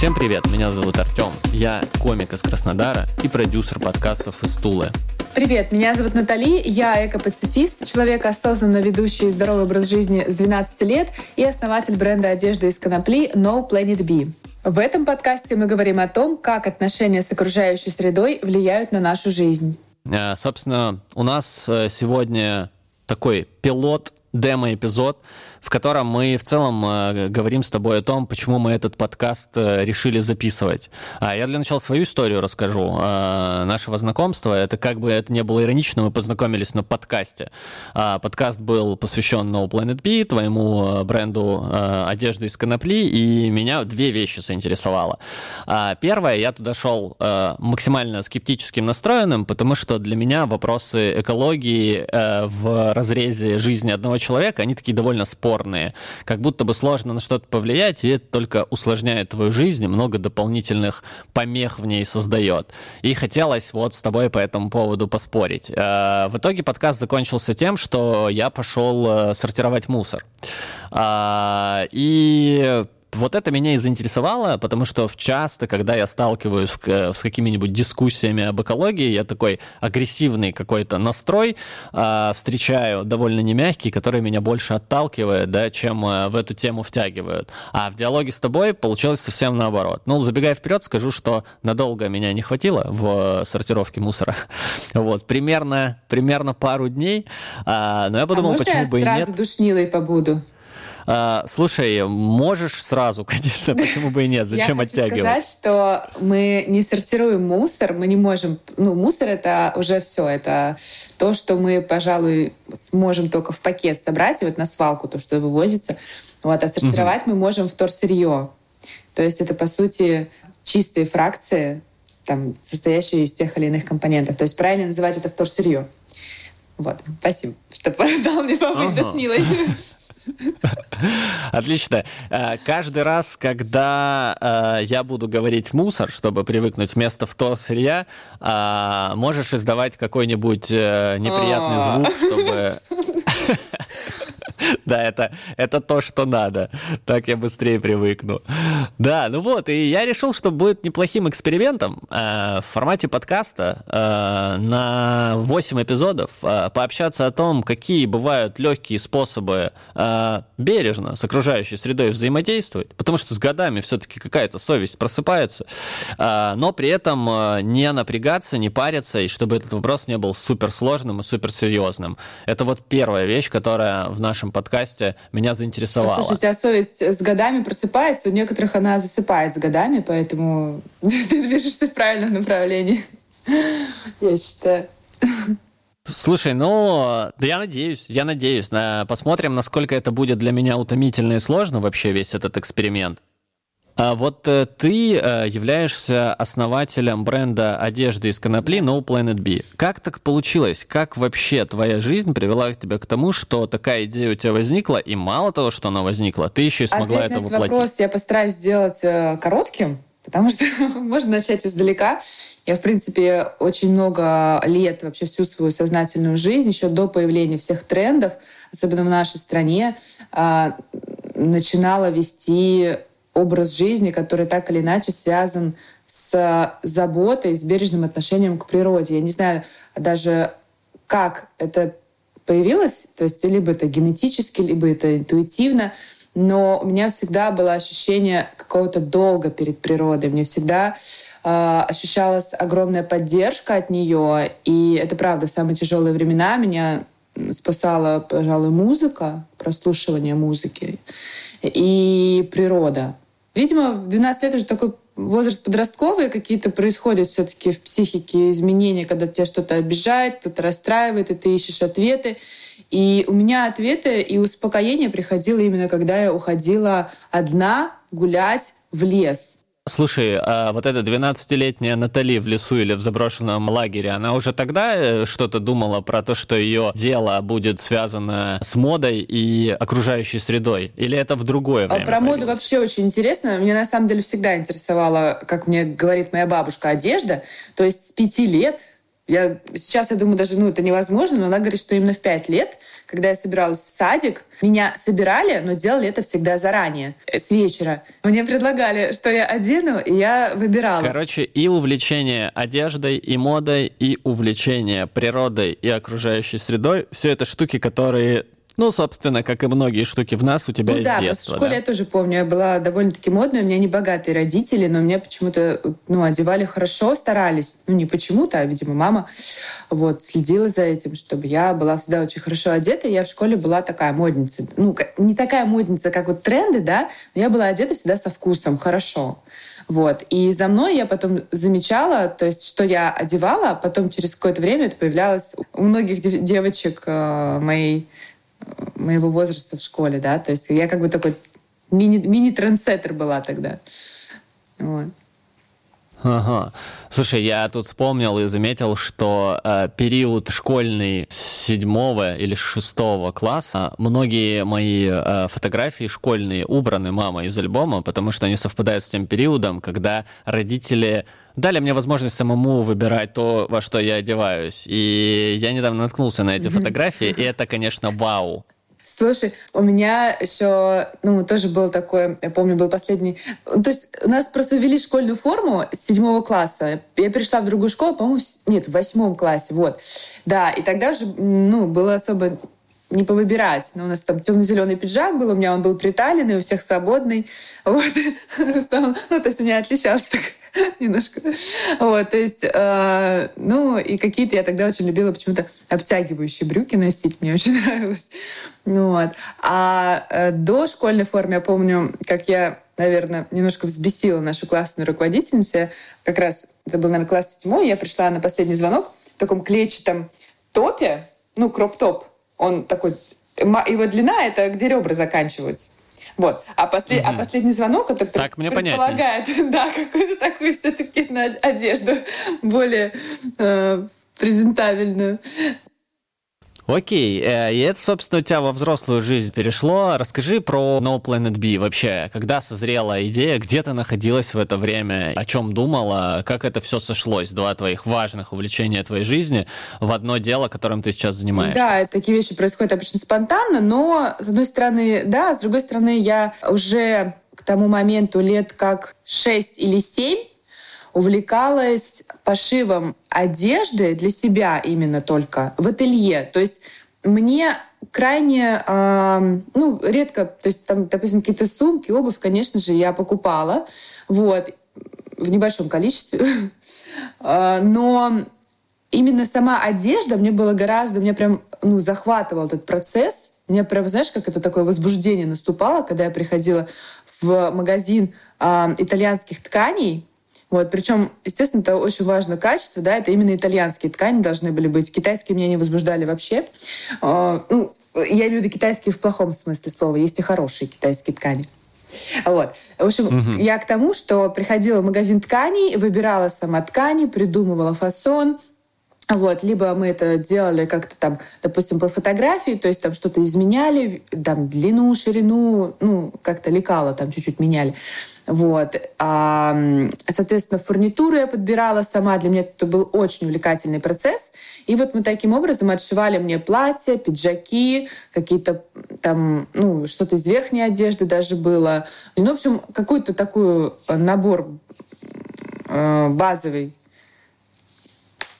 Всем привет, меня зовут Артем. Я комик из Краснодара и продюсер подкастов из Тулы. Привет, меня зовут Натали, я эко-пацифист, человек, осознанно ведущий здоровый образ жизни с 12 лет и основатель бренда одежды из конопли No Planet B. В этом подкасте мы говорим о том, как отношения с окружающей средой влияют на нашу жизнь. Э, собственно, у нас э, сегодня такой пилот демо-эпизод, в котором мы в целом э, говорим с тобой о том, почему мы этот подкаст э, решили записывать. А я для начала свою историю расскажу. Э, нашего знакомства, это как бы это не было иронично, мы познакомились на подкасте. А, подкаст был посвящен No Planet B, твоему бренду одежды из конопли, и меня две вещи заинтересовало. А, первое, я туда шел максимально скептическим настроенным, потому что для меня вопросы экологии в разрезе жизни одного человека, они такие довольно спорные. Как будто бы сложно на что-то повлиять, и это только усложняет твою жизнь, много дополнительных помех в ней создает. И хотелось вот с тобой по этому поводу поспорить. Э, в итоге подкаст закончился тем, что я пошел э, сортировать мусор. А, и вот это меня и заинтересовало, потому что часто, когда я сталкиваюсь с какими-нибудь дискуссиями об экологии, я такой агрессивный какой-то настрой э, встречаю, довольно немягкий, который меня больше отталкивает, да, чем э, в эту тему втягивают. А в диалоге с тобой получилось совсем наоборот. Ну, забегая вперед, скажу, что надолго меня не хватило в сортировке мусора. Вот, примерно, примерно пару дней. А, но я подумал, а почему бы и нет. я сразу душнилой побуду? А, слушай, можешь сразу, конечно, почему бы и нет? Зачем Я оттягивать? Я хочу сказать, что мы не сортируем мусор, мы не можем... Ну, мусор — это уже все, это то, что мы, пожалуй, сможем только в пакет собрать, и вот на свалку то, что вывозится. Вот, а сортировать угу. мы можем вторсырье. То есть это, по сути, чистые фракции, там, состоящие из тех или иных компонентов. То есть правильно называть это вторсырье. Вот, спасибо, что дал мне побыть ага. душнилой. Отлично. Э, каждый раз, когда э, я буду говорить мусор, чтобы привыкнуть вместо вторсырья, э, можешь издавать какой-нибудь неприятный звук, чтобы... Да, это, это то, что надо. Так я быстрее привыкну. Да, ну вот, и я решил, что будет неплохим экспериментом э, в формате подкаста э, на 8 эпизодов э, пообщаться о том, какие бывают легкие способы э, бережно с окружающей средой взаимодействовать, потому что с годами все-таки какая-то совесть просыпается, э, но при этом э, не напрягаться, не париться, и чтобы этот вопрос не был суперсложным и суперсерьезным. Это вот первая вещь, которая в нашем нашем подкасте меня заинтересовало. Слушай, у тебя совесть с годами просыпается, у некоторых она засыпает с годами, поэтому ты движешься в правильном направлении. Я считаю. Слушай, ну, да я надеюсь, я надеюсь. Посмотрим, насколько это будет для меня утомительно и сложно вообще весь этот эксперимент. А вот э, ты э, являешься основателем бренда одежды из конопли No Planet B. Как так получилось? Как вообще твоя жизнь привела тебя к тому, что такая идея у тебя возникла, и мало того, что она возникла, ты еще и смогла Ответ это воплотить? вопрос я постараюсь сделать э, коротким, потому что можно начать издалека. Я, в принципе, очень много лет, вообще всю свою сознательную жизнь, еще до появления всех трендов, особенно в нашей стране, а, начинала вести образ жизни, который так или иначе связан с заботой, с бережным отношением к природе. Я не знаю даже, как это появилось, то есть либо это генетически, либо это интуитивно, но у меня всегда было ощущение какого-то долга перед природой. Мне всегда э, ощущалась огромная поддержка от нее, и это правда, в самые тяжелые времена меня спасала, пожалуй, музыка, прослушивание музыки и природа. Видимо, в 12 лет уже такой возраст подростковый, какие-то происходят все-таки в психике изменения, когда тебя что-то обижает, кто-то расстраивает, и ты ищешь ответы. И у меня ответы и успокоение приходило именно, когда я уходила одна гулять в лес. Слушай, а вот эта 12-летняя Натали в лесу или в заброшенном лагере, она уже тогда э, что-то думала про то, что ее дело будет связано с модой и окружающей средой? Или это в другое время? А про моду вообще очень интересно. Мне на самом деле всегда интересовала, как мне говорит моя бабушка, одежда. То есть с пяти лет Я, сейчас я думаю, даже ну, это невозможно, но она говорит, что именно в пять лет, когда я собиралась в садик, меня собирали, но делали это всегда заранее, э, с вечера. Мне предлагали, что я одену, и я выбирала. Короче, и увлечение одеждой, и модой, и увлечение природой и окружающей средой — все это штуки, которые ну, собственно, как и многие штуки в нас, у тебя ну, из да, детства. в школе да? я тоже помню, я была довольно-таки модная, у меня не богатые родители, но меня почему-то ну, одевали хорошо, старались. Ну, не почему-то, а, видимо, мама вот, следила за этим, чтобы я была всегда очень хорошо одета. Я в школе была такая модница. Ну, не такая модница, как вот тренды, да, но я была одета всегда со вкусом, хорошо. Вот. И за мной я потом замечала, то есть, что я одевала, а потом через какое-то время это появлялось у многих девочек э, моей моего возраста в школе, да, то есть я как бы такой мини, мини-трендсеттер была тогда. Вот. Ага. Слушай, я тут вспомнил и заметил, что э, период школьный седьмого или шестого класса, многие мои э, фотографии школьные убраны мамой из альбома, потому что они совпадают с тем периодом, когда родители дали мне возможность самому выбирать то, во что я одеваюсь. И я недавно наткнулся на эти фотографии, и это, конечно, вау. Слушай, у меня еще, ну, тоже был такой, я помню, был последний... То есть у нас просто ввели школьную форму с седьмого класса. Я перешла в другую школу, по-моему, нет, в восьмом классе, вот. Да, и тогда уже, ну, было особо не повыбирать. Но у нас там темно-зеленый пиджак был, у меня он был приталенный, у всех свободный. Вот. Ну, то есть у меня отличался так немножко. Вот, то есть, э, ну, и какие-то я тогда очень любила почему-то обтягивающие брюки носить, мне очень нравилось. Ну, вот. А э, до школьной формы я помню, как я, наверное, немножко взбесила нашу классную руководительницу. Я как раз, это был, наверное, класс седьмой, я пришла на последний звонок в таком клетчатом топе, ну, кроп-топ. Он такой его длина — это где ребра заканчиваются. Вот. А, после, угу. а последний звонок это так мне предполагает, да, какую-то такую все-таки одежду более э, презентабельную. Окей, э, и это, собственно, у тебя во взрослую жизнь перешло. Расскажи про No Planet B вообще. Когда созрела идея, где ты находилась в это время, о чем думала, как это все сошлось, два твоих важных увлечения твоей жизни в одно дело, которым ты сейчас занимаешься? Да, такие вещи происходят обычно спонтанно, но, с одной стороны, да, с другой стороны, я уже к тому моменту лет как 6 или 7 увлекалась пошивом одежды для себя именно только в ателье. То есть мне крайне, э, ну, редко, то есть там, допустим, какие-то сумки, обувь, конечно же, я покупала, вот, в небольшом количестве, а, но именно сама одежда мне было гораздо, меня прям, ну, захватывал этот процесс, мне прям, знаешь, как это такое возбуждение наступало, когда я приходила в магазин э, итальянских тканей, вот, причем, естественно, это очень важно качество, да, это именно итальянские ткани должны были быть. Китайские меня не возбуждали вообще. А, ну, я имею в виду китайские в плохом смысле слова. Есть и хорошие китайские ткани. Вот. В общем, угу. я к тому, что приходила в магазин тканей, выбирала сама ткани, придумывала фасон, вот, либо мы это делали как-то там, допустим, по фотографии, то есть там что-то изменяли, там длину, ширину, ну, как-то лекало там чуть-чуть меняли. Вот. А, соответственно, фурнитуру я подбирала сама. Для меня это был очень увлекательный процесс. И вот мы таким образом отшивали мне платья, пиджаки, какие-то там, ну, что-то из верхней одежды даже было. Ну, в общем, какой-то такой набор э, базовый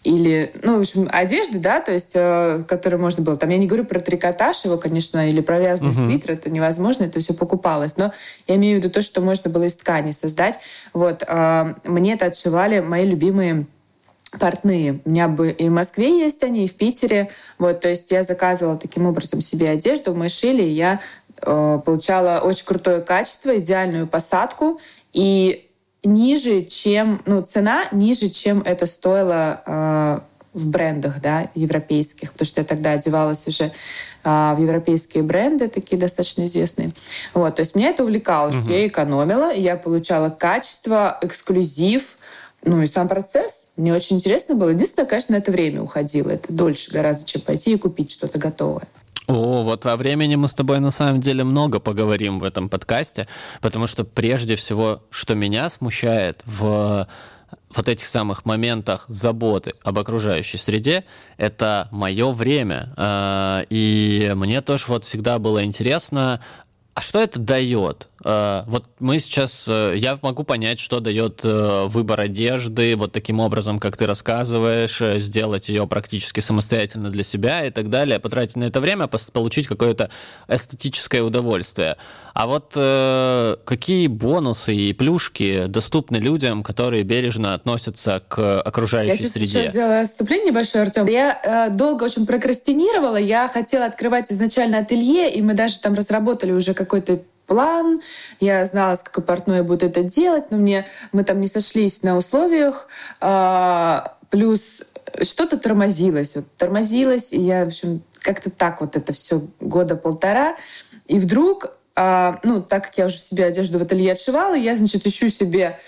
или, ну, в общем, одежды, да, то есть, э, которые можно было. Там я не говорю про трикотаж его, конечно, или про вязаный uh-huh. свитер, это невозможно, это все покупалось. Но я имею в виду то, что можно было из ткани создать. Вот, э, мне это отшивали мои любимые портные. У меня бы и в Москве есть они, и в Питере. Вот, то есть я заказывала таким образом себе одежду, мы шили, и я э, получала очень крутое качество, идеальную посадку. И ниже, чем, ну, цена ниже, чем это стоило э, в брендах, да, европейских, потому что я тогда одевалась уже э, в европейские бренды, такие достаточно известные. Вот, то есть меня это увлекало, угу. я экономила, я получала качество, эксклюзив, ну и сам процесс. Мне очень интересно было. Единственное, конечно, на это время уходило. Это дольше гораздо, чем пойти и купить что-то готовое. О, вот о времени мы с тобой на самом деле много поговорим в этом подкасте, потому что прежде всего, что меня смущает в вот этих самых моментах заботы об окружающей среде, это мое время. Э, и мне тоже вот всегда было интересно, а что это дает? Э, вот мы сейчас, э, я могу понять, что дает э, выбор одежды, вот таким образом, как ты рассказываешь, сделать ее практически самостоятельно для себя и так далее, потратить на это время, получить какое-то эстетическое удовольствие. А вот какие бонусы и плюшки доступны людям, которые бережно относятся к окружающей я среде? Я сейчас сделаю отступление небольшое, Артем. Я э, долго очень прокрастинировала, я хотела открывать изначально ателье, и мы даже там разработали уже какой-то план, я знала, с какой портной буду это делать, но мне мы там не сошлись на условиях. А, плюс что-то тормозилось. Вот, тормозилось, и я, в общем, как-то так вот это все года полтора. И вдруг, а, ну, так как я уже себе одежду в ателье отшивала, я, значит, ищу себе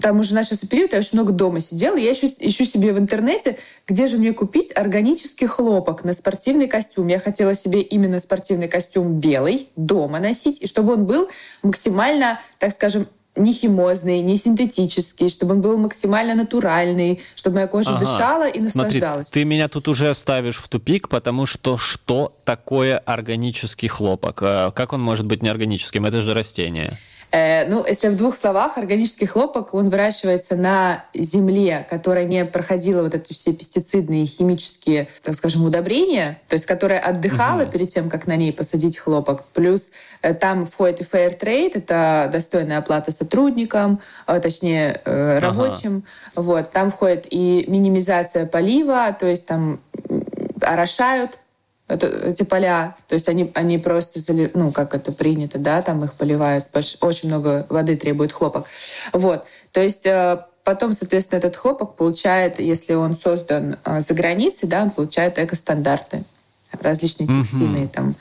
там уже начался период, я очень много дома сидела, и я ищу, ищу себе в интернете, где же мне купить органический хлопок на спортивный костюм. Я хотела себе именно спортивный костюм белый дома носить, и чтобы он был максимально, так скажем, не химозный, не синтетический, чтобы он был максимально натуральный, чтобы моя кожа ага. дышала и наслаждалась. Смотри, ты меня тут уже ставишь в тупик, потому что что такое органический хлопок? Э, как он может быть неорганическим? Это же растение. Э, ну, если в двух словах, органический хлопок, он выращивается на земле, которая не проходила вот эти все пестицидные химические, так скажем, удобрения, то есть которая отдыхала угу. перед тем, как на ней посадить хлопок. Плюс э, там входит и fair trade, это достойная оплата сотрудникам, э, точнее, рабочим. Ага. Вот. Там входит и минимизация полива, то есть там орошают это, эти поля, то есть они, они просто, зали, ну, как это принято, да, там их поливают, больш, очень много воды требует хлопок. Вот, то есть э, потом, соответственно, этот хлопок получает, если он создан э, за границей, да, он получает экостандарты различные текстильные, mm-hmm. там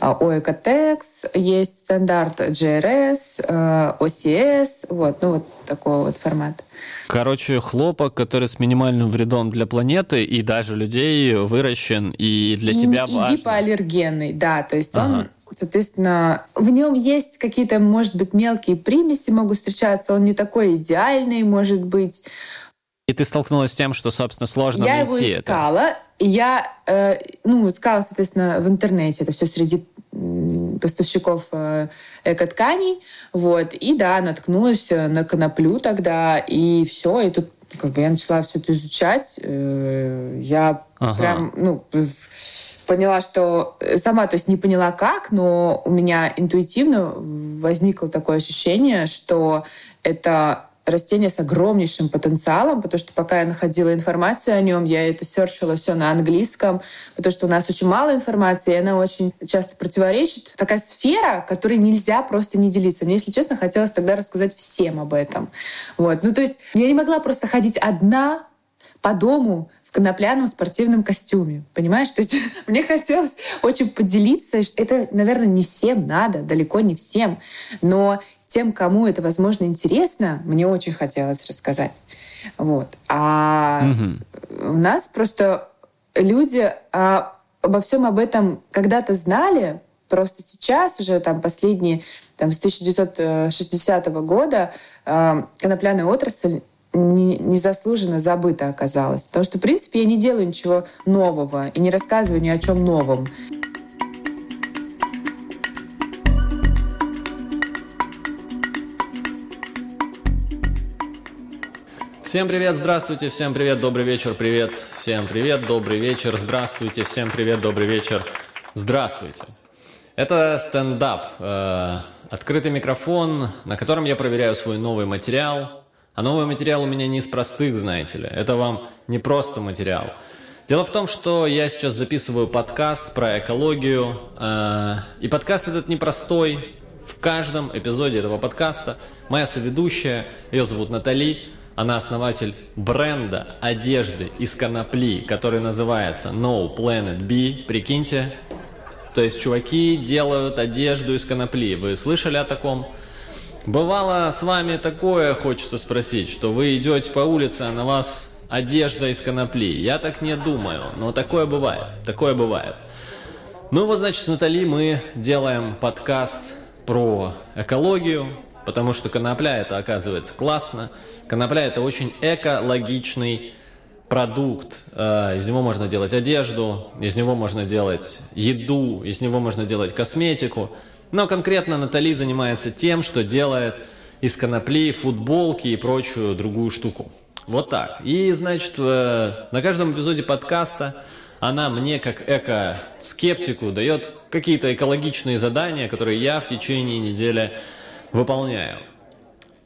ОЭКОТЕКС, есть стандарт GRS, OCS, э, вот, ну вот такого вот формата. Короче, хлопок, который с минимальным вредом для планеты и даже людей выращен, и для и, тебя и важно. И гипоаллергенный, да, то есть ага. он Соответственно, в нем есть какие-то, может быть, мелкие примеси могут встречаться. Он не такой идеальный, может быть. И ты столкнулась с тем, что, собственно, сложно я найти его искала, это. Я, э, ну, искала, соответственно, в интернете. Это все среди поставщиков э, экотканей, вот, и да, наткнулась э, на коноплю тогда, и все, и тут как бы я начала все это изучать, э, я ага. прям, ну, поняла, что сама, то есть не поняла как, но у меня интуитивно возникло такое ощущение, что это растение с огромнейшим потенциалом, потому что пока я находила информацию о нем, я это серчила все на английском, потому что у нас очень мало информации, и она очень часто противоречит. Такая сфера, которой нельзя просто не делиться. Мне, если честно, хотелось тогда рассказать всем об этом. Вот. Ну, то есть я не могла просто ходить одна по дому в конопляном спортивном костюме. Понимаешь? То есть мне хотелось очень поделиться. Это, наверное, не всем надо, далеко не всем. Но тем, кому это, возможно, интересно, мне очень хотелось рассказать. Вот. А угу. у нас просто люди а, обо всем об этом когда-то знали, просто сейчас уже там последние, там с 1960 года э, конопляная отрасль не, незаслуженно забыта оказалась. Потому что, в принципе, я не делаю ничего нового и не рассказываю ни о чем новом. Всем привет, здравствуйте, всем привет, добрый вечер, привет, всем привет, добрый вечер, здравствуйте, всем привет, добрый вечер, здравствуйте. Это стендап, э, открытый микрофон, на котором я проверяю свой новый материал. А новый материал у меня не из простых, знаете ли, это вам не просто материал. Дело в том, что я сейчас записываю подкаст про экологию, э, и подкаст этот непростой. В каждом эпизоде этого подкаста моя соведущая, ее зовут Натали, она основатель бренда одежды из конопли, который называется No Planet B. Прикиньте, то есть чуваки делают одежду из конопли. Вы слышали о таком? Бывало с вами такое, хочется спросить, что вы идете по улице, а на вас одежда из конопли. Я так не думаю, но такое бывает. Такое бывает. Ну вот, значит, с Натали мы делаем подкаст про экологию, потому что конопля это оказывается классно. Конопля это очень экологичный продукт. Э, из него можно делать одежду, из него можно делать еду, из него можно делать косметику. Но конкретно Натали занимается тем, что делает из конопли футболки и прочую другую штуку. Вот так. И, значит, э, на каждом эпизоде подкаста она мне, как эко-скептику, дает какие-то экологичные задания, которые я в течение недели выполняю.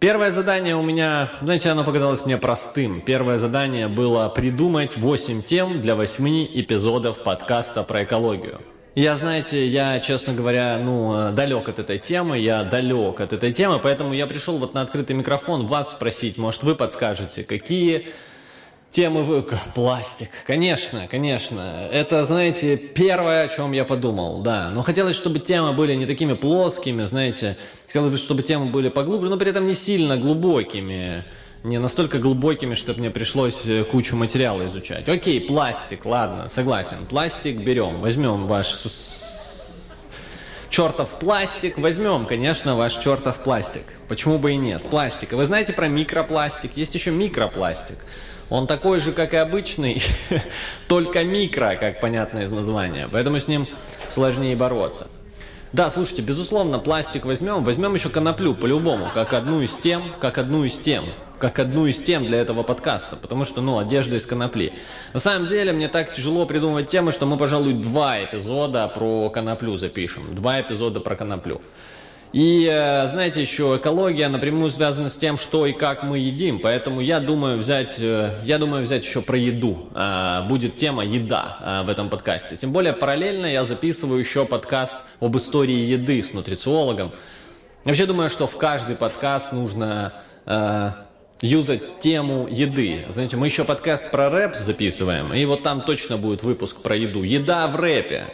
Первое задание у меня, знаете, оно показалось мне простым. Первое задание было придумать 8 тем для 8 эпизодов подкаста про экологию. Я, знаете, я, честно говоря, ну, далек от этой темы, я далек от этой темы, поэтому я пришел вот на открытый микрофон вас спросить, может, вы подскажете, какие темы вы... Пластик, конечно, конечно. Это, знаете, первое, о чем я подумал, да. Но хотелось, чтобы темы были не такими плоскими, знаете. Хотелось бы, чтобы темы были поглубже, но при этом не сильно глубокими. Не настолько глубокими, чтобы мне пришлось э, кучу материала изучать. Окей, пластик, ладно, согласен. Пластик берем, возьмем ваш чертов пластик, возьмем, конечно, ваш чертов пластик. Почему бы и нет? Пластик. Вы знаете про микропластик? Есть еще микропластик. Он такой же, как и обычный, только микро, как понятно из названия. Поэтому с ним сложнее бороться. Да, слушайте, безусловно, пластик возьмем. Возьмем еще коноплю, по-любому, как одну из тем, как одну из тем, как одну из тем для этого подкаста. Потому что, ну, одежда из конопли. На самом деле, мне так тяжело придумывать темы, что мы, пожалуй, два эпизода про коноплю запишем. Два эпизода про коноплю. И, э, знаете, еще экология напрямую связана с тем, что и как мы едим. Поэтому я думаю взять, э, я думаю взять еще про еду. А, будет тема еда в этом подкасте. Тем более параллельно я записываю еще подкаст об истории еды с нутрициологом. Вообще думаю, что в каждый подкаст нужно э, юзать тему еды. Знаете, мы еще подкаст про рэп записываем, и вот там точно будет выпуск про еду. Еда в рэпе.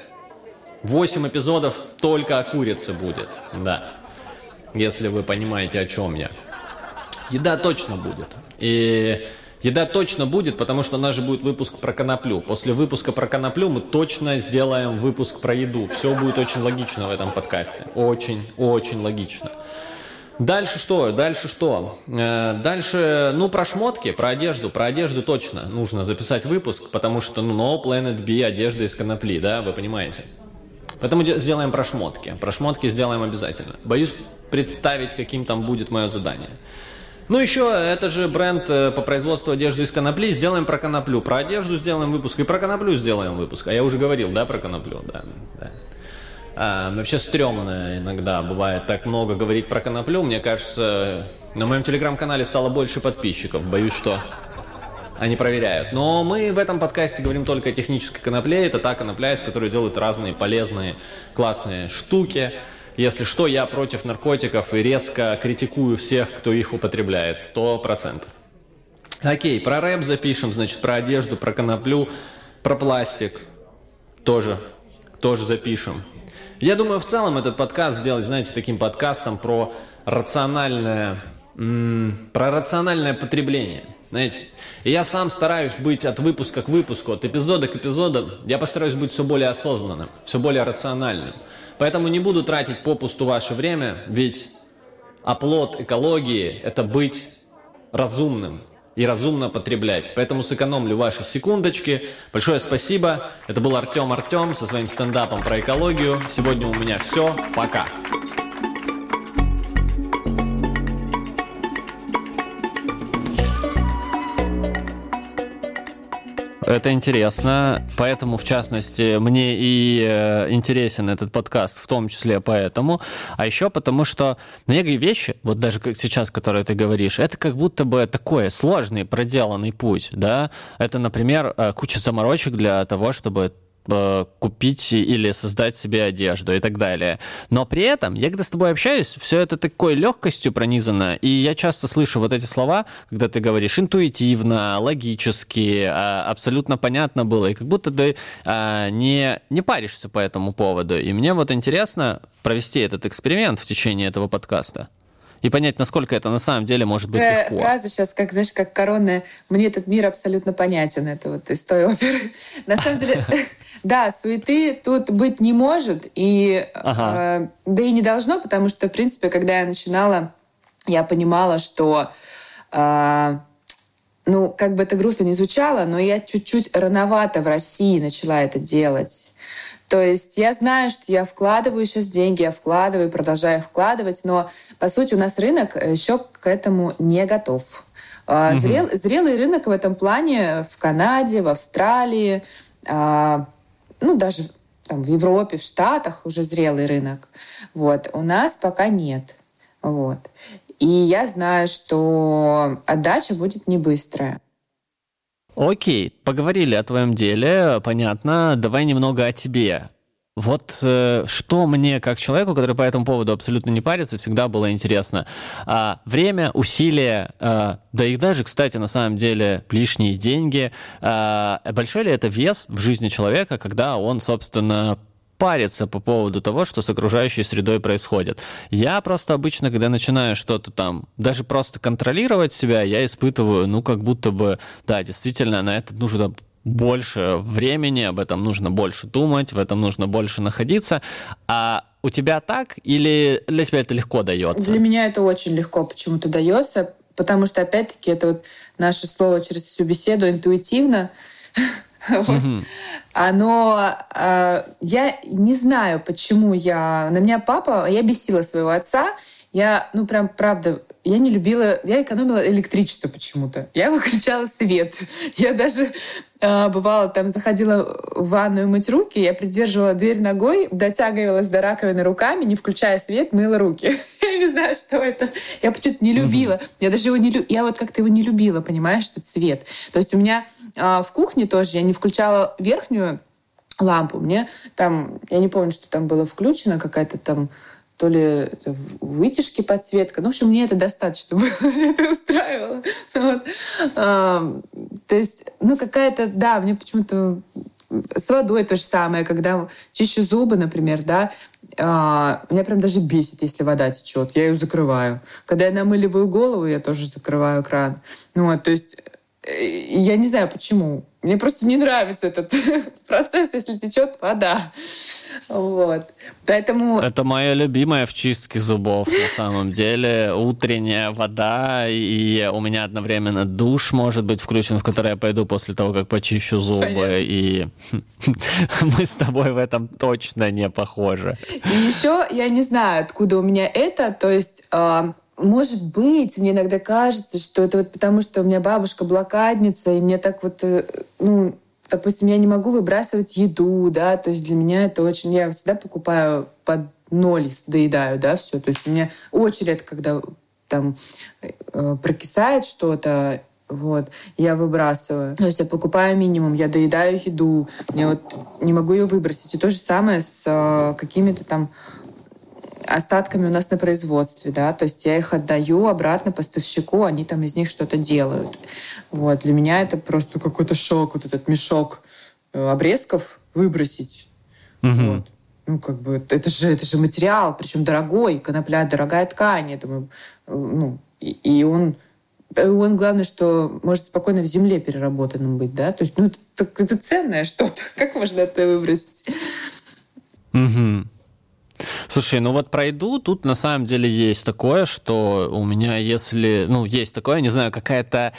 8 эпизодов только о курице будет, да. Если вы понимаете, о чем я. Еда точно будет. И еда точно будет, потому что у нас же будет выпуск про коноплю. После выпуска про коноплю мы точно сделаем выпуск про еду. Все будет очень логично в этом подкасте. Очень, очень логично. Дальше что? Дальше что? Э, дальше, ну, про шмотки, про одежду. Про одежду точно нужно записать выпуск, потому что, ну, No Planet B одежда из конопли, да, вы понимаете. Поэтому сделаем про шмотки. Про шмотки сделаем обязательно. Боюсь представить, каким там будет мое задание. Ну еще, это же бренд э, по производству одежды из конопли. Сделаем про коноплю. Про одежду сделаем выпуск. И про коноплю сделаем выпуск. А я уже говорил, да, про коноплю, да. да. А, вообще стрёмно иногда бывает так много говорить про коноплю. Мне кажется, на моем телеграм-канале стало больше подписчиков. Боюсь, что они проверяют. Но мы в этом подкасте говорим только о технической конопле. Это та конопля, из которой делают разные полезные, классные штуки. Если что, я против наркотиков и резко критикую всех, кто их употребляет. Сто процентов. Окей, про рэп запишем, значит, про одежду, про коноплю, про пластик. Тоже, тоже запишем. Я думаю, в целом этот подкаст сделать, знаете, таким подкастом про рациональное, про рациональное потребление – знаете, и я сам стараюсь быть от выпуска к выпуску, от эпизода к эпизоду, я постараюсь быть все более осознанным, все более рациональным. Поэтому не буду тратить попусту ваше время, ведь оплот экологии – это быть разумным и разумно потреблять. Поэтому сэкономлю ваши секундочки. Большое спасибо. Это был Артем Артем со своим стендапом про экологию. Сегодня у меня все. Пока. Это интересно, поэтому, в частности, мне и э, интересен этот подкаст, в том числе поэтому, а еще потому, что многие вещи, вот даже как сейчас, которые ты говоришь, это как будто бы такой сложный, проделанный путь, да, это, например, э, куча заморочек для того, чтобы Э, купить или создать себе одежду и так далее. Но при этом, я когда с тобой общаюсь, все это такой легкостью пронизано, и я часто слышу вот эти слова, когда ты говоришь интуитивно, логически, а, абсолютно понятно было, и как будто ты а, не, не паришься по этому поводу. И мне вот интересно провести этот эксперимент в течение этого подкаста и понять, насколько это на самом деле может быть Такая легко. Фраза сейчас, как, знаешь, как коронная «Мне этот мир абсолютно понятен». Это вот из той оперы. На самом деле, да, суеты тут быть не может, и, э, да и не должно, потому что, в принципе, когда я начинала я понимала, что э, ну, как бы это грустно не звучало, но я чуть-чуть рановато в России начала это делать. То есть я знаю, что я вкладываю сейчас деньги, я вкладываю, продолжаю вкладывать, но по сути у нас рынок еще к этому не готов. Угу. Зрел, зрелый рынок в этом плане в Канаде, в Австралии, а, ну даже там, в Европе, в Штатах уже зрелый рынок. Вот. У нас пока нет. Вот. И я знаю, что отдача будет не быстрая. Окей, поговорили о твоем деле, понятно. Давай немного о тебе. Вот э, что мне, как человеку, который по этому поводу абсолютно не парится, всегда было интересно. А, время, усилия, а, да и даже, кстати, на самом деле, лишние деньги. А, большой ли это вес в жизни человека, когда он, собственно, париться по поводу того, что с окружающей средой происходит. Я просто обычно, когда начинаю что-то там, даже просто контролировать себя, я испытываю, ну, как будто бы, да, действительно, на это нужно больше времени, об этом нужно больше думать, в этом нужно больше находиться. А у тебя так или для тебя это легко дается? Для меня это очень легко почему-то дается, потому что, опять-таки, это вот наше слово через всю беседу интуитивно. Оно... Э, я не знаю, почему я... На меня папа... Я бесила своего отца. Я, ну, прям, правда, я не любила, я экономила электричество почему-то. Я выключала свет. Я даже э, бывало там заходила в ванную мыть руки, я придерживала дверь ногой, дотягивалась до раковины руками, не включая свет, мыла руки. я не знаю, что это. Я почему-то не любила. Я даже его не любила. Я вот как-то его не любила, понимаешь, этот цвет. То есть у меня э, в кухне тоже я не включала верхнюю лампу. Мне там, я не помню, что там было включено, какая-то там то ли это вытяжки подсветка. Ну, в общем, мне это достаточно было, мне это устраивало. Вот. А, то есть, ну, какая-то, да, мне почему-то с водой то же самое, когда чищу зубы, например, да, а, меня прям даже бесит, если вода течет, я ее закрываю. Когда я намыливаю голову, я тоже закрываю кран. Ну, вот, то есть я не знаю почему. Мне просто не нравится этот процесс, если течет вода. Вот. Поэтому... Это моя любимая в чистке зубов, на самом деле. Утренняя вода, и у меня одновременно душ может быть включен, в который я пойду после того, как почищу зубы. Понятно. И мы с тобой в этом точно не похожи. И еще я не знаю, откуда у меня это. То есть а, может быть, мне иногда кажется, что это вот потому, что у меня бабушка блокадница, и мне так вот, э, ну, допустим, я не могу выбрасывать еду, да, то есть для меня это очень... Я всегда покупаю под ноль, доедаю, да, все. То есть у меня очень редко, когда там э, прокисает что-то, вот, я выбрасываю. То есть я покупаю минимум, я доедаю еду, я вот не могу ее выбросить. И то же самое с э, какими-то там остатками у нас на производстве, да, то есть я их отдаю обратно поставщику, они там из них что-то делают. Вот, для меня это просто какой-то шок, вот этот мешок э, обрезков выбросить. Угу. Вот. Ну, как бы, это же, это же материал, причем дорогой, конопля дорогая ткань, это мы, э, ну, и, и он он, главное, что может спокойно в земле переработанным быть, да? То есть, ну, это, это ценное что-то. Как можно это выбросить? Угу. Слушай, ну вот пройду, тут на самом деле есть такое, что у меня, если, ну, есть такое, не знаю, какая-то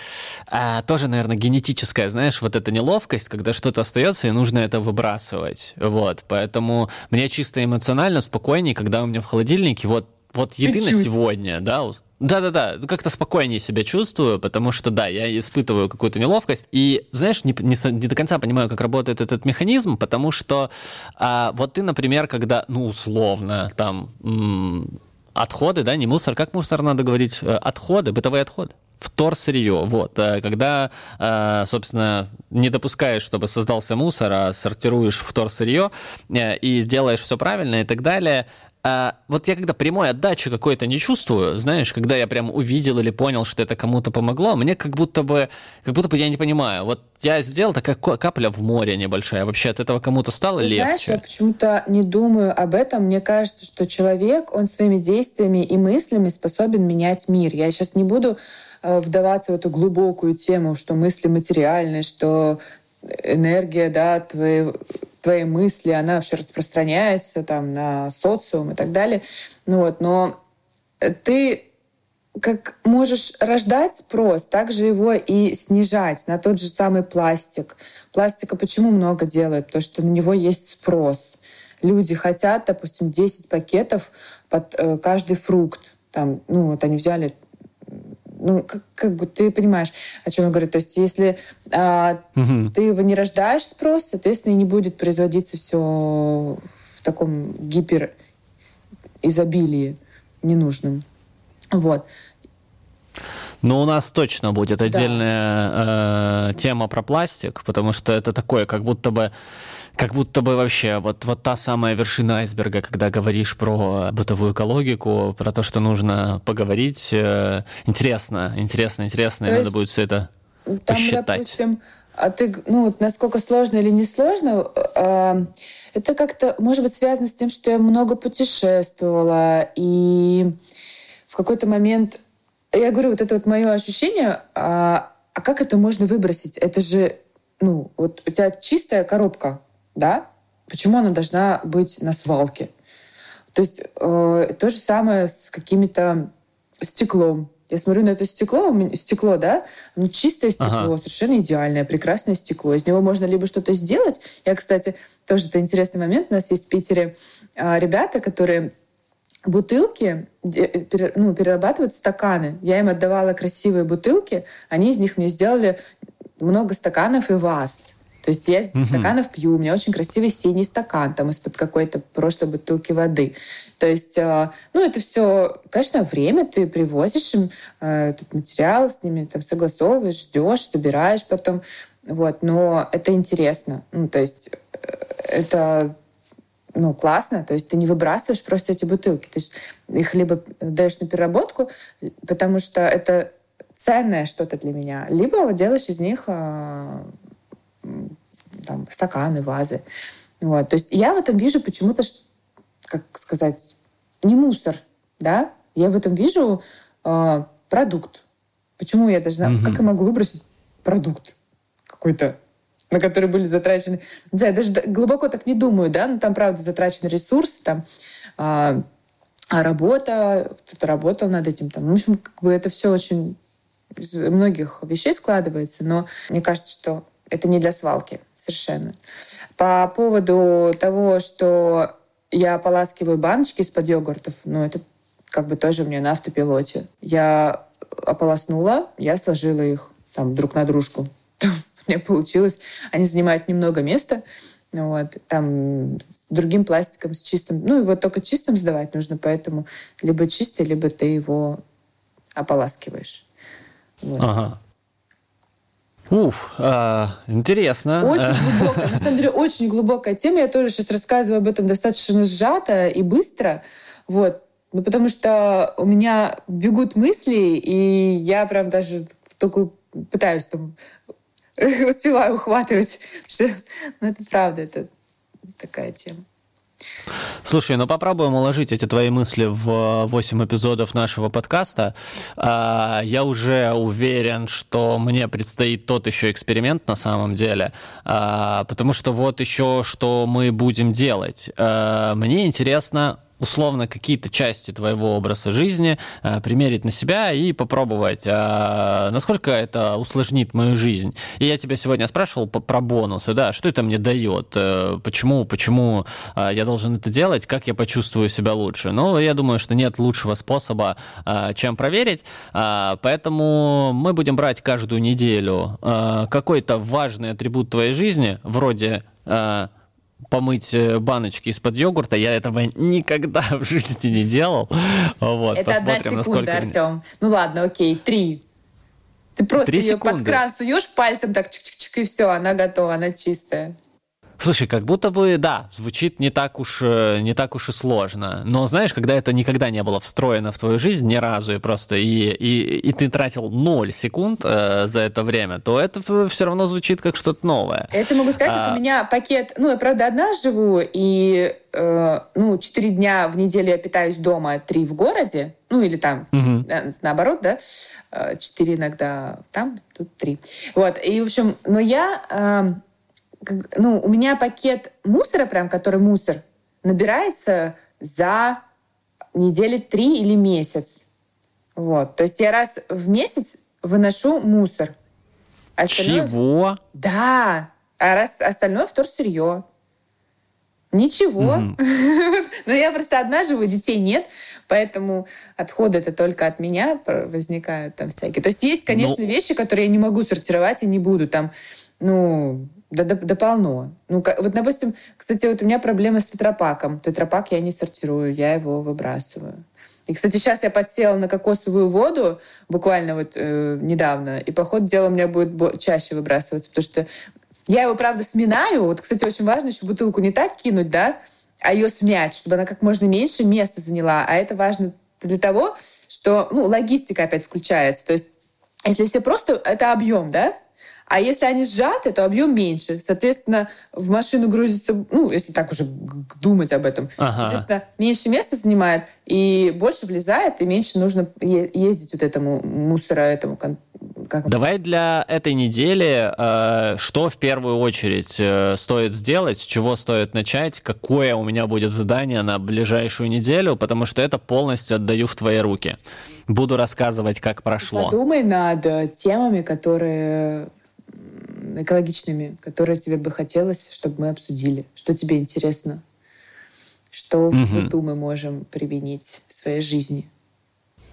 а, тоже, наверное, генетическая, знаешь, вот эта неловкость, когда что-то остается, и нужно это выбрасывать. Вот, поэтому мне чисто эмоционально спокойнее, когда у меня в холодильнике вот вот на сегодня, да, да-да-да, как-то спокойнее себя чувствую, потому что, да, я испытываю какую-то неловкость. И, знаешь, не, не, не до конца понимаю, как работает этот механизм, потому что а, вот ты, например, когда, ну, условно, там, м- отходы, да, не мусор, как мусор надо говорить, э, отходы, бытовые отходы вторсырье. Вот. Э, когда, э, собственно, не допускаешь, чтобы создался мусор, а сортируешь вторсырье и делаешь все правильно и так далее, а, вот я когда прямой отдачи какой-то не чувствую, знаешь, когда я прям увидел или понял, что это кому-то помогло, мне как будто бы, как будто бы я не понимаю. Вот я сделал такая капля в море небольшая. Вообще от этого кому-то стало Ты легче. Знаешь, я почему-то не думаю об этом. Мне кажется, что человек, он своими действиями и мыслями способен менять мир. Я сейчас не буду э, вдаваться в эту глубокую тему, что мысли материальны, что энергия, да, твои, твои мысли, она вообще распространяется там на социум и так далее. Ну вот, но ты как можешь рождать спрос, так же его и снижать на тот же самый пластик. Пластика почему много делают? Потому что на него есть спрос. Люди хотят, допустим, 10 пакетов под э, каждый фрукт. Там, ну, вот они взяли ну, как, как бы ты понимаешь, о чем я говорю. То есть, если а, угу. ты его не рождаешь спрос, соответственно, и не будет производиться все в таком гиперизобилии ненужным. Вот. Ну, у нас точно будет отдельная да. э, тема про пластик, потому что это такое, как будто бы как будто бы вообще вот, вот та самая вершина айсберга, когда говоришь про бытовую экологику, про то, что нужно поговорить. Э, интересно, интересно, интересно, то и надо будет все это там, посчитать. Допустим, а ты, ну, вот насколько сложно или не сложно, э, это как-то, может быть, связано с тем, что я много путешествовала, и в какой-то момент, я говорю, вот это вот мое ощущение, а, а как это можно выбросить? Это же, ну, вот у тебя чистая коробка, да? Почему она должна быть на свалке? То есть э, то же самое с какими-то стеклом. Я смотрю на это стекло, стекло, да, ну, чистое стекло, ага. совершенно идеальное, прекрасное стекло. Из него можно либо что-то сделать. Я, кстати, тоже это интересный момент. У нас есть в Питере э, ребята, которые бутылки ну, перерабатывают стаканы. Я им отдавала красивые бутылки, они из них мне сделали много стаканов и ваз. То есть я из угу. стаканов пью, у меня очень красивый синий стакан там из-под какой-то прошлой бутылки воды. То есть, э, ну, это все, конечно, время ты привозишь им э, этот материал, с ними там согласовываешь, ждешь, собираешь потом. Вот, но это интересно. Ну, то есть э, это ну, классно, то есть ты не выбрасываешь просто эти бутылки, ты их либо даешь на переработку, потому что это ценное что-то для меня, либо делаешь из них там, стаканы, вазы. Вот. То есть я в этом вижу почему-то, как сказать, не мусор, да, я в этом вижу э, продукт. Почему я должна, угу. как я могу выбросить продукт какой-то на которые были затрачены. Не знаю, даже глубоко так не думаю, да, но там, правда, затрачены ресурсы, там, а, а работа, кто-то работал над этим. Там. В общем, как бы это все очень из многих вещей складывается, но мне кажется, что это не для свалки совершенно. По поводу того, что я ополаскиваю баночки из-под йогуртов, ну, это как бы тоже мне на автопилоте. Я ополоснула, я сложила их там друг на дружку у получилось. Они занимают немного места. Вот, там с другим пластиком, с чистым. Ну, его только чистым сдавать нужно, поэтому либо чистый, либо ты его ополаскиваешь. Вот. Ага. Уф, а, интересно. Очень глубокая, на самом деле очень глубокая тема. Я тоже сейчас рассказываю об этом достаточно сжато и быстро. Вот. Ну, потому что у меня бегут мысли, и я прям даже только пытаюсь там успеваю ухватывать. Ну, это правда, это такая тема. Слушай, ну попробуем уложить эти твои мысли в 8 эпизодов нашего подкаста. А, я уже уверен, что мне предстоит тот еще эксперимент на самом деле, а, потому что вот еще что мы будем делать. А, мне интересно условно какие-то части твоего образа жизни э, примерить на себя и попробовать, э, насколько это усложнит мою жизнь. И я тебя сегодня спрашивал про бонусы, да, что это мне дает, э, почему, почему э, я должен это делать, как я почувствую себя лучше. Ну, я думаю, что нет лучшего способа, чем проверить, поэтому мы будем брать каждую неделю какой-то важный атрибут твоей жизни, вроде помыть э, баночки из-под йогурта. Я этого никогда в жизни не делал. Вот, Это одна секунда, насколько... Артем. Ну ладно, окей, три. Ты просто ее под кран суешь пальцем так чик-чик-чик, и все, она готова, она чистая. Слушай, как будто бы, да, звучит не так уж, э, не так уж и сложно. Но знаешь, когда это никогда не было встроено в твою жизнь ни разу, и просто и, и, и ты тратил 0 секунд э, за это время, то это все равно звучит как что-то новое. Я тебе могу сказать, а... как у меня пакет... Ну, я, правда, одна живу, и э, ну, 4 дня в неделю я питаюсь дома, 3 в городе, ну, или там, угу. наоборот, да, 4 э, иногда там, тут 3. Вот, и, в общем, но я... Э, ну, у меня пакет мусора, прям, который мусор, набирается за недели три или месяц. Вот. То есть я раз в месяц выношу мусор. Остальное... Чего? Да. А раз остальное вторсырье. Ничего. Но я просто одна живу, детей нет, поэтому отходы это только от меня возникают там всякие. То есть есть, конечно, ну... вещи, которые я не могу сортировать и не буду там, ну, да, да, да полно. Ну, вот, допустим, кстати, вот у меня проблема с тетрапаком. Тетрапак я не сортирую, я его выбрасываю. И, кстати, сейчас я подсела на кокосовую воду буквально вот э, недавно, и по ходу дела у меня будет чаще выбрасываться, потому что я его, правда, сминаю. Вот, кстати, очень важно еще бутылку не так кинуть, да, а ее смять, чтобы она как можно меньше места заняла. А это важно для того, что, ну, логистика опять включается. То есть, если все просто, это объем, да? А если они сжаты, то объем меньше. Соответственно, в машину грузится, ну, если так уже думать об этом, ага. соответственно, меньше места занимает, и больше влезает, и меньше нужно ездить вот этому мусора, этому как... Давай для этой недели, э, что в первую очередь э, стоит сделать, с чего стоит начать, какое у меня будет задание на ближайшую неделю, потому что это полностью отдаю в твои руки. Буду рассказывать, как прошло. Подумай над темами, которые экологичными, которые тебе бы хотелось, чтобы мы обсудили? Что тебе интересно? Что угу. в быту мы можем применить в своей жизни?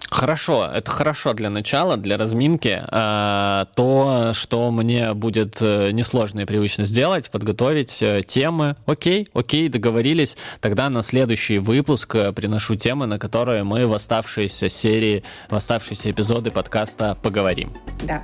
Хорошо, это хорошо для начала, для разминки. А, то, что мне будет э, несложно и привычно сделать, подготовить э, темы. Окей, окей, договорились. Тогда на следующий выпуск э, приношу темы, на которые мы в оставшейся серии, в оставшиеся эпизоды подкаста поговорим. Да.